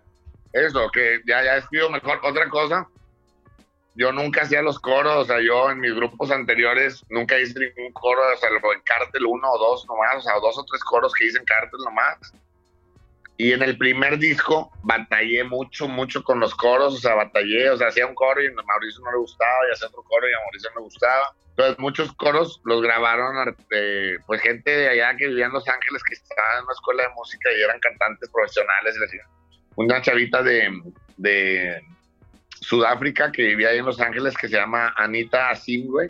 Eso, que ya, ya escribo mejor. Otra cosa, yo nunca hacía los coros, o sea, yo en mis grupos anteriores nunca hice ningún coro, o sea, en Cártel uno o dos nomás, o sea, dos o tres coros que hice en Cártel nomás. Y en el primer disco batallé mucho, mucho con los coros, o sea, batallé, o sea, hacía un coro y a Mauricio no le gustaba, y hacía otro coro y a Mauricio no le gustaba. Entonces, muchos coros los grabaron, eh, pues, gente de allá que vivía en Los Ángeles, que estaba en una escuela de música y eran cantantes profesionales, y decían, una chavita de Sudáfrica que vivía ahí en Los Ángeles que se llama Anita Asim, güey,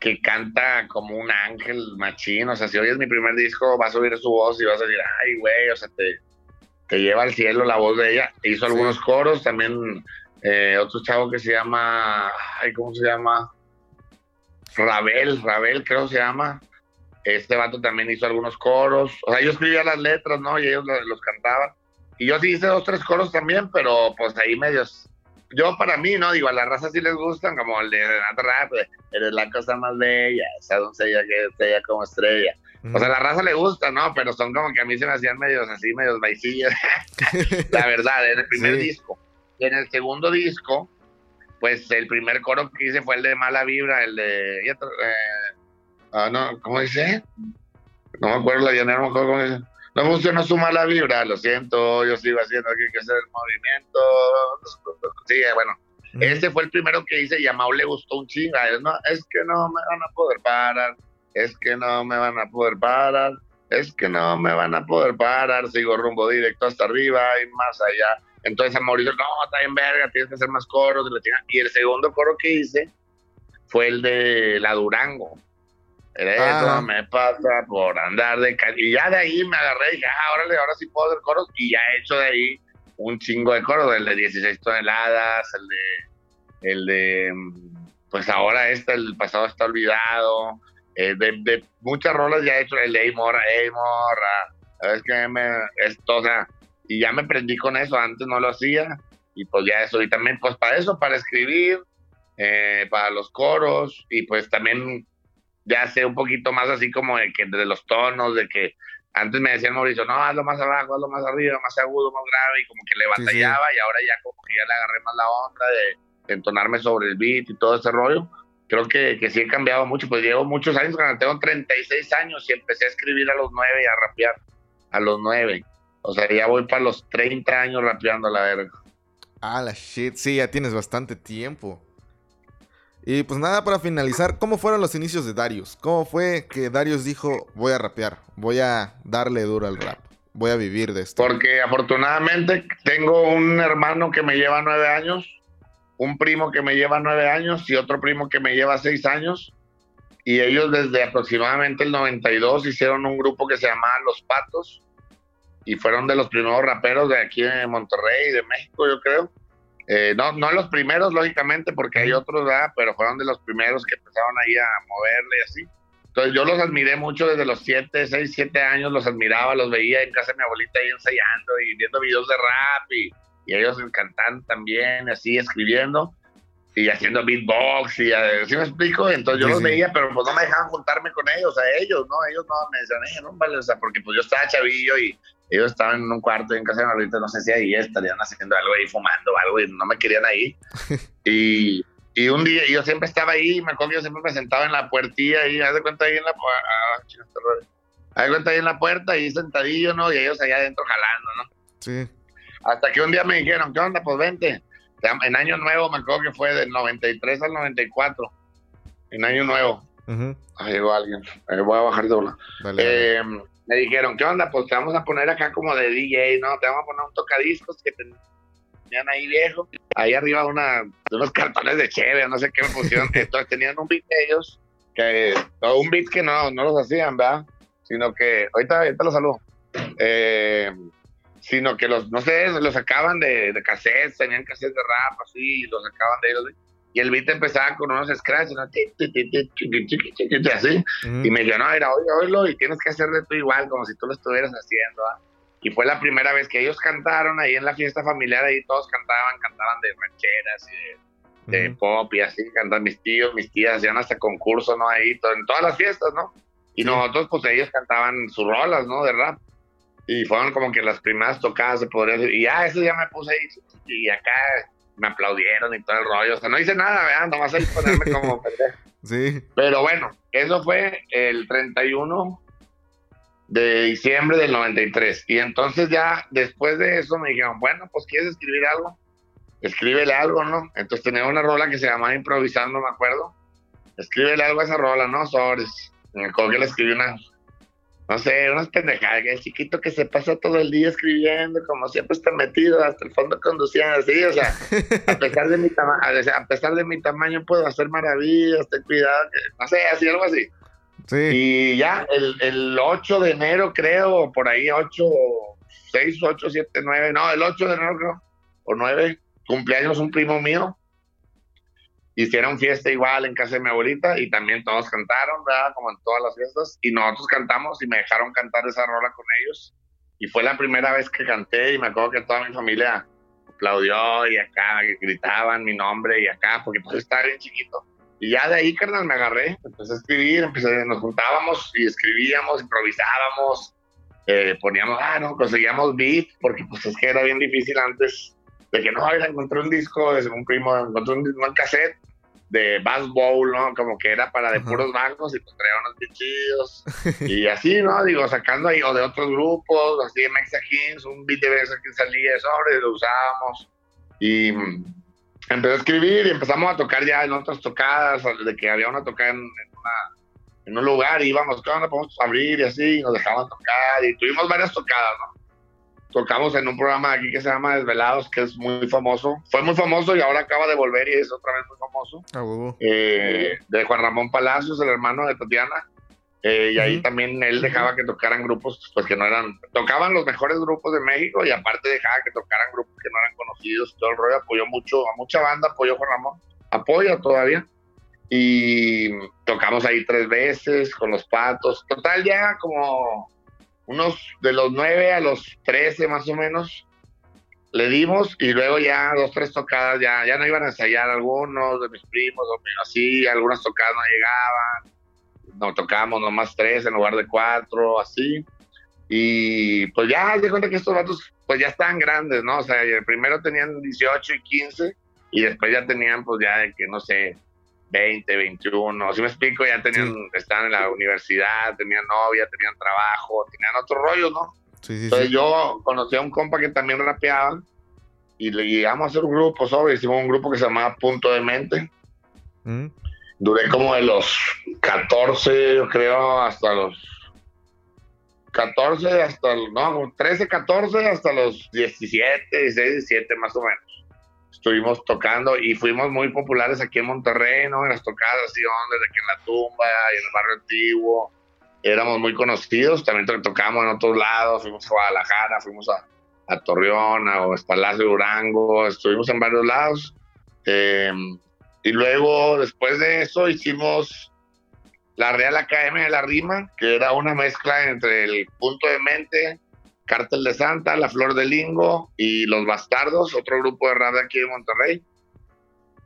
que canta como un ángel machín. O sea, si oyes mi primer disco, vas a oír su voz y vas a decir, ay, güey, o sea, te, te lleva al cielo la voz de ella. Hizo algunos coros, también eh, otro chavo que se llama, ay, ¿cómo se llama? Rabel, Rabel creo se llama. Este vato también hizo algunos coros. O sea, yo escribía las letras, ¿no? Y ellos los, los cantaban. Y yo sí hice dos, tres coros también, pero pues ahí medios yo para mí, ¿no? Digo, a la raza sí les gustan, como el de Renato Rap, eres la cosa más bella, esa doncella que estrella como estrella. O sea, a la raza le gusta, ¿no? Pero son como que a mí se me hacían medios así, medios vaicillas. la verdad, en el primer disco. Y en el segundo disco, pues el primer coro que hice fue el de Mala Vibra, el de... Eh, ah, no, ¿Cómo dice? No me acuerdo la llanera, no me acuerdo cómo dice no funcionó su mala vibra, lo siento, yo sigo haciendo aquí que hacer el movimiento. Sí, bueno, ese fue el primero que hice y a Mau le gustó un chinga. No, es que no me van a poder parar, es que no me van a poder parar, es que no me van a poder parar, sigo rumbo directo hasta arriba y más allá. Entonces a Mauricio, no, está bien verga, tienes que hacer más coros. Y el segundo coro que hice fue el de La Durango eso ah. me pasa por andar de Y ya de ahí me agarré y dije, ah, órale, ahora sí puedo hacer coros. Y ya he hecho de ahí un chingo de coros, el de 16 toneladas, el de, el de, pues ahora este, el pasado está olvidado. Eh, de, muchas rolas ya he hecho el de Ey Morra, Ey Morra. ¿Sabes que Me, esto, o sea, y ya me prendí con eso, antes no lo hacía. Y pues ya eso, y también pues para eso, para escribir, eh, para los coros, y pues también ya sé un poquito más así como de que de los tonos, de que antes me decían Mauricio, no, hazlo más abajo, hazlo más arriba, más agudo, más grave, y como que le batallaba, y ahora ya como que ya le agarré más la onda de, entonarme sobre el beat y todo ese rollo. Creo que, que sí he cambiado mucho, pues llevo muchos años, tengo 36 años y empecé a escribir a los 9 y a rapear a los 9. O sea, ya voy para los 30 años rapeando la verga. Ah, la shit, sí, ya tienes bastante tiempo. Y pues nada, para finalizar, ¿cómo fueron los inicios de Darius? ¿Cómo fue que Darius dijo, voy a rapear, voy a darle duro al rap, voy a vivir de esto? Porque afortunadamente tengo un hermano que me lleva nueve años, un primo que me lleva nueve años y otro primo que me lleva seis años. y ellos desde aproximadamente el 92 hicieron un grupo que se llamaba Los Patos y fueron de los primeros raperos de aquí de Monterrey, de México, yo creo. Eh, no, no los primeros, lógicamente, porque hay otros, ¿verdad? Pero fueron de los primeros que empezaron ahí a moverle y así. Entonces yo los admiré mucho desde los 7, 6, 7 años, los admiraba, los veía en casa de mi abuelita ahí ensayando y viendo videos de rap y, y ellos cantando también, así, escribiendo y haciendo beatbox y así me explico, entonces yo los veía, pero pues no me dejaban juntarme con ellos, a ellos, ¿no? Ellos no me decían, eh, no, vale, o sea, porque pues yo estaba chavillo y ellos estaban en un cuarto en casa de Margarita, no sé si ahí estarían haciendo algo ahí, fumando algo, y no me querían ahí. y, y un día, yo siempre estaba ahí, me acuerdo, yo siempre me sentaba en la puertilla ahí, haz de cuenta ahí en la, ah, haz de cuenta ahí en la puerta, ahí sentadillo, ¿no? Y ellos allá adentro jalando, ¿no? Sí. Hasta que un día me dijeron, ¿qué onda? Pues vente en Año Nuevo, me acuerdo que fue del 93 al 94. En Año Nuevo. Ahí llegó alguien. Ahí voy a bajar de una. Eh, me dijeron, ¿qué onda? Pues te vamos a poner acá como de DJ, ¿no? Te vamos a poner un tocadiscos que tenían ahí viejo. Ahí arriba una, de unos cartones de cheve, no sé qué me pusieron. Entonces tenían un beat de ellos, que, o un beat que no, no los hacían, ¿verdad? Sino que, ahorita, ahorita los saludo. Eh, sino que los, no sé, los sacaban de, de cassettes, tenían cassettes de rap, así, y los sacaban de ellos. Y el beat empezaba con unos scratches, ¿no? así. Y me dijo, no, era, oye, oílo, y tienes que hacerle tú igual, como si tú lo estuvieras haciendo. ¿ah? Y fue la primera vez que ellos cantaron ahí en la fiesta familiar, ahí todos cantaban, cantaban de rancheras y de, pop y así, cantaban mis tíos, mis tías, hacían hasta concurso, ¿no? Ahí, en todas las fiestas, ¿no? Y nosotros, pues ellos cantaban sus rolas, ¿no? De rap y fueron como que las primeras tocadas, se podría decir. Y ya, eso ya me puse ahí. Y acá me aplaudieron y todo el rollo. O sea, no hice nada, ¿verdad? Nomás ahí ponerme como Sí. Pero bueno, eso fue el 31 de diciembre del 93. Y entonces ya después de eso me dijeron, bueno, pues ¿quieres escribir algo? Escríbele algo, ¿no? Entonces tenía una rola que se llamaba Improvisando, me acuerdo. Escríbele algo a esa rola, ¿no? Sobres. Me acuerdo que le escribí una, no sé, unas pendejadas, el chiquito que se pasa todo el día escribiendo, como siempre está metido, hasta el fondo conduciendo así, o sea, a pesar de mi tamaño, a pesar de mi tamaño puedo hacer maravillas, ten cuidado, no sé, así, algo así. Sí. Y ya, el, el 8 de enero creo, por ahí 8, 6, 8, 7, 9, no, el 8 de enero creo, o 9, cumpleaños un primo mío, hicieron fiesta igual en casa de mi abuelita y también todos cantaron, ¿verdad? Como en todas las fiestas. Y nosotros cantamos y me dejaron cantar esa rola con ellos. Y fue la primera vez que canté y me acuerdo que toda mi familia aplaudió y acá gritaban mi nombre y acá, porque pues estaba bien chiquito. Y ya de ahí, carnal, me agarré, empecé a escribir, empecé, nos juntábamos y escribíamos, improvisábamos, eh, poníamos, ah, no, conseguíamos beat, porque pues es que era bien difícil antes de que no, encontré un disco de un primo, encontré un, un cassette de Bass Bowl, ¿no? Como que era para de puros bancos y pues traía unos bichidos. y así, ¿no? Digo, sacando ahí, o de otros grupos, así de Mexa Kings, un beat de Mexa que salía sobre, lo usábamos. Y empecé a escribir y empezamos a tocar ya en otras tocadas, de que había una tocada en, una, en un lugar, y íbamos, ¿qué onda? Podemos abrir y así, y nos dejaban tocar, y tuvimos varias tocadas, ¿no? Tocamos en un programa aquí que se llama Desvelados, que es muy famoso. Fue muy famoso y ahora acaba de volver y es otra vez muy famoso. Ah, eh, de Juan Ramón Palacios, el hermano de Tatiana. Eh, y ahí también él dejaba que tocaran grupos, pues que no eran, tocaban los mejores grupos de México y aparte dejaba que tocaran grupos que no eran conocidos, todo el rollo, apoyó mucho, a mucha banda apoyó Juan Ramón, apoya todavía. Y tocamos ahí tres veces con los patos, total ya como unos de los 9 a los 13 más o menos, le dimos y luego ya dos, tres tocadas, ya, ya no iban a ensayar algunos de mis primos, o así, algunas tocadas no llegaban, no tocábamos nomás tres en lugar de cuatro, así. Y pues ya, de cuenta que estos vatos pues ya estaban grandes, ¿no? O sea, primero tenían 18 y 15 y después ya tenían pues ya de que no sé, 20, 21, si me explico, ya tenían, estaban en la universidad, tenían novia, tenían trabajo, tenían otro rollo, ¿no? Entonces yo conocí a un compa que también rapeaba y le llegamos a hacer un grupo sobre, hicimos un grupo que se llamaba Punto de Mente. Mm. Duré como de los 14, yo creo, hasta los 14, hasta, no, 13, 14, hasta los 17, 16, 17 más o menos. Estuvimos tocando y fuimos muy populares aquí en Monterrey, ¿no? En las tocadas así, desde que en la tumba y en el barrio antiguo. Éramos muy conocidos, también tocamos en otros lados, fuimos a Guadalajara, fuimos a, a Torreón, a Palacio Durango, estuvimos en varios lados. Em, y luego, después de eso, hicimos la Real Academia de la Rima, que era una mezcla entre el Punto de Mente, Cártel de Santa, La Flor de Lingo y Los Bastardos, otro grupo de rap aquí de Monterrey.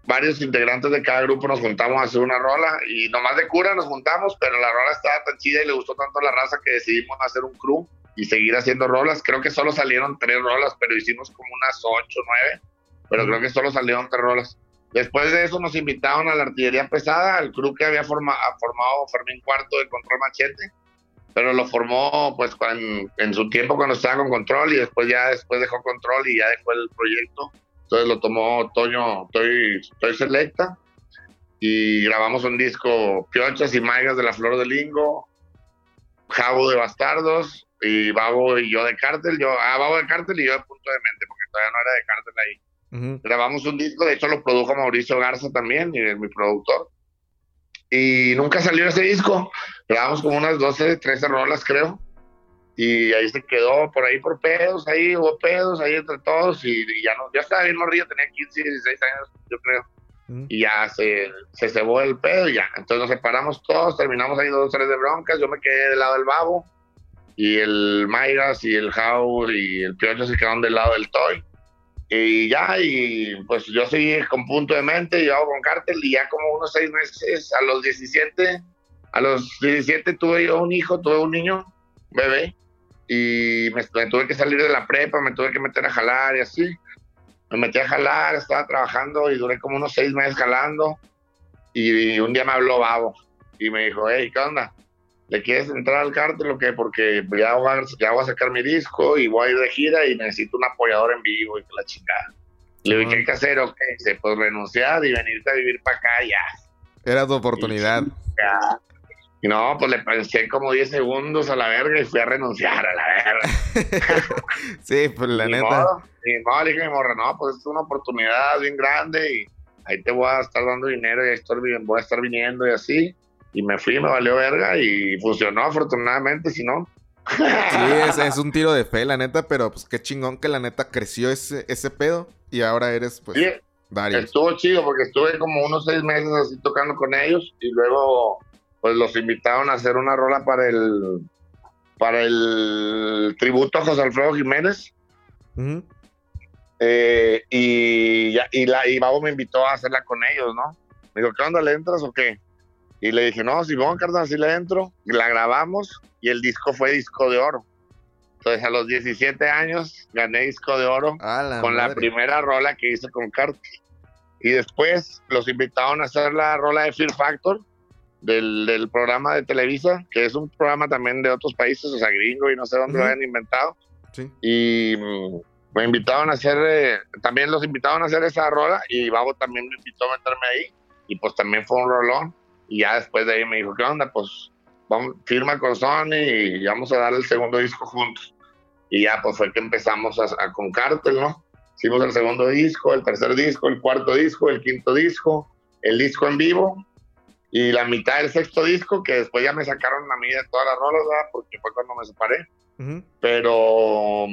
Varios integrantes de cada grupo nos juntamos a hacer una rola y nomás de cura nos juntamos, pero la rola estaba tan chida y le gustó tanto a la raza que decidimos hacer un crew y seguir haciendo rolas. Creo que solo salieron tres rolas, pero hicimos como unas ocho, nueve, pero creo que solo salieron tres rolas. Después de eso nos invitaron a la artillería pesada, al crew que había formado Fermín Cuarto de Control Machete, pero lo formó pues en, su tiempo cuando estaba con Control y después ya después dejó Control y ya dejó el proyecto. Entonces lo tomó Toño, estoy, estoy selecta y grabamos un disco Piochas y Maigas de la Flor de Lingo, Jabo de Bastardos y Babo y yo de Cártel, yo, ah, Babo de Cártel y yo de Punto de Mente, porque todavía no era de Cártel ahí. Grabamos un disco, de hecho lo produjo Mauricio Garza también, y es mi productor. Y nunca salió ese disco. Grabamos como unas 12, 13 rolas, creo. Y ahí se quedó por ahí por pedos, ahí hubo pedos, ahí entre todos. Y, ya no, ya estaba bien morrido, tenía 15, 16 años, yo creo. Y ya se, se cebó el pedo, y ya. Entonces nos separamos todos, terminamos ahí dos, tres de broncas. Yo me quedé del lado del babo. Y el Mayras y el How y el Piocho se quedaron del lado del Toy y ya, y pues yo seguí con punto de mente, yo con cártel, y ya como unos seis meses, a los 17, a los 17 tuve yo un hijo, tuve un niño, bebé, y me, tuve que salir de la prepa, me tuve que meter a jalar y así. Me metí a jalar, estaba trabajando y duré como unos seis meses jalando. Y, un día me habló Babo y me dijo, hey, ¿qué onda? ¿Le quieres entrar al cártel o qué? Porque ya voy, a, ya voy a sacar mi disco y voy a ir de gira y necesito un apoyador en vivo y la chingada. Le dije, ¿qué hay que hacer? Ok, se puede renunciar y venirte a vivir para acá ya. Era tu oportunidad. Y, no, pues le pensé como 10 segundos a la verga y fui a renunciar a la verga. sí, pues la neta. Modo, ni modo, le dije, morra, no, pues es una oportunidad bien grande y ahí te voy a estar dando dinero y ahí voy a estar viniendo y así y me fui, me valió verga y funcionó afortunadamente, si no. Sí, es, un tiro de fe, la neta, pero pues qué chingón que la neta creció ese, ese pedo y ahora eres pues sí, Estuvo chido porque estuve como unos seis meses así tocando con ellos y luego pues los invitaron a hacer una rola para el para el tributo a José Alfredo Jiménez. Eh, y, y, la, y Babo me invitó a hacerla con ellos, ¿no? Me dijo, ¿qué onda, le entras o qué? Y le dije, no, Simón Cardan, así le entro. La grabamos y el disco fue disco de oro. Entonces a los 17 años gané disco de oro con la primera rola que hice con Cartel. Y después los invitaron a hacer la rola de Fear Factor del, programa de Televisa, que es un programa también de otros países, o sea, gringo y no sé dónde lo habían inventado. Y mm, me invitaron a hacer, eh, también los invitaron a hacer esa rola y Babo también me invitó a meterme ahí. Y pues también fue un rolón. Y ya después de ahí me dijo, ¿qué onda? Pues vamos, firma con Sony y vamos a dar el segundo disco juntos. Y ya pues fue que empezamos a, con Cartel, ¿no? Hicimos el segundo disco, el tercer disco, el cuarto disco, el quinto disco, el disco en vivo y la mitad del sexto disco, que después ya me sacaron a mí de todas las rolas, ¿verdad? Porque fue cuando me separé. Pero,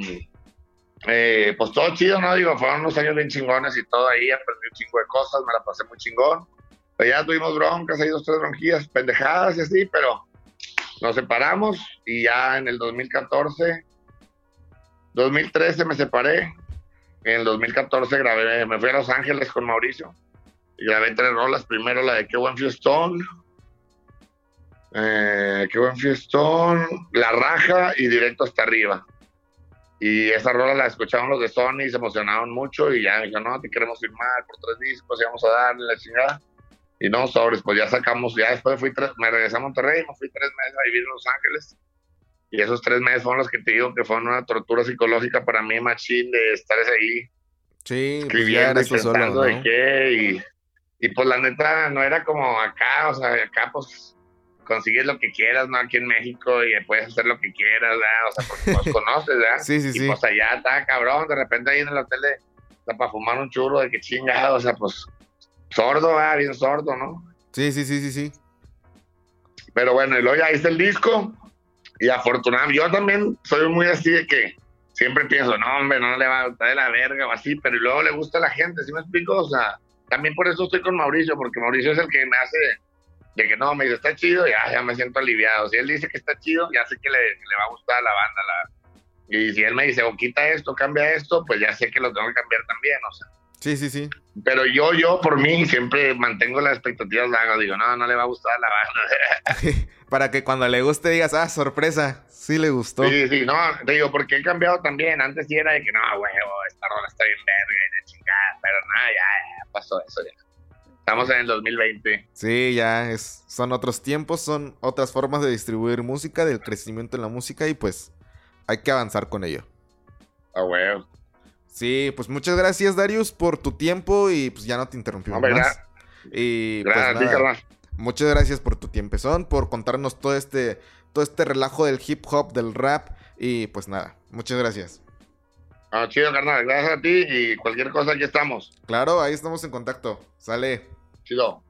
eh, pues todo chido, ¿no? Digo, fueron unos años bien chingones y todo ahí, aprendí un chingo de cosas, me la pasé muy chingón. Pues ya tuvimos broncas, hay dos, tres bronquillas, pendejadas y así, pero nos separamos y ya en el 2014, 2013 me separé. En el 2014 grabé, me fui a Los Ángeles con Mauricio y grabé tres rolas. Primero la de Qué buen fiestón, eh, Qué buen fiestón, La Raja y Directo hasta arriba. Y esa rola la escucharon los de Sony se emocionaron mucho y ya me dijeron, no, te queremos firmar por tres discos y vamos a darle la chingada. Y no, sobres, pues ya sacamos, ya después fui me regresé a Monterrey, me fui tres meses a vivir en Los Ángeles. Y esos tres meses fueron los que te digo que fueron una tortura psicológica para mí, machín, de estar ahí. Sí, pues escribiendo y pensando de qué. Y, y, pues la neta no era como acá, o sea, acá pues consigues lo que quieras, ¿no? Aquí en México y puedes hacer lo que quieras, ¿verdad? O sea, porque pues conoces, ¿verdad? sí, sí, y pues allá está cabrón, de repente ahí en el hotel de para fumar un churro de que chingado, o sea, pues sordo, ah, bien sordo, ¿no? Sí, sí, sí, sí, sí. Pero bueno, y luego ya hice el disco y afortunadamente, yo también soy muy así de que siempre pienso, no, hombre, no le va a gustar de la verga o así, pero luego le gusta a la gente, ¿sí me explico? O sea, también por eso estoy con Mauricio, porque Mauricio es el que me hace de que no, me dice, está chido, ya, ya me siento aliviado. Si él dice que está chido, ya sé que le, le va a gustar a la banda. La... Y si él me dice, o quita esto, cambia esto, pues ya sé que lo tengo que cambiar también, o sea. Sí, sí, sí. Pero yo, yo, por mí, siempre mantengo las expectativas largas. Digo, no, no le va a gustar a la banda. Para que cuando le guste digas, ah, sorpresa, sí le gustó. Sí, sí, no, te digo, porque he cambiado también. Antes sí era de que, no, huevo, esta rola está bien verga y la chingada. Pero nada, ya, ya pasó eso ya. Estamos en el 2020. Sí, ya es, son otros tiempos, son otras formas de distribuir música, del crecimiento en la música y pues hay que avanzar con ello. Ah, bueno. Sí, pues muchas gracias Darius por tu tiempo y pues ya no te interrumpimos más. Y pues, gracias, muchas gracias por tu tiempo, son por contarnos todo este todo este relajo del hip hop, del rap y pues nada, muchas gracias. Ah, chido, carnal. Gracias a ti y cualquier cosa aquí estamos. Claro, ahí estamos en contacto. Sale. Chido.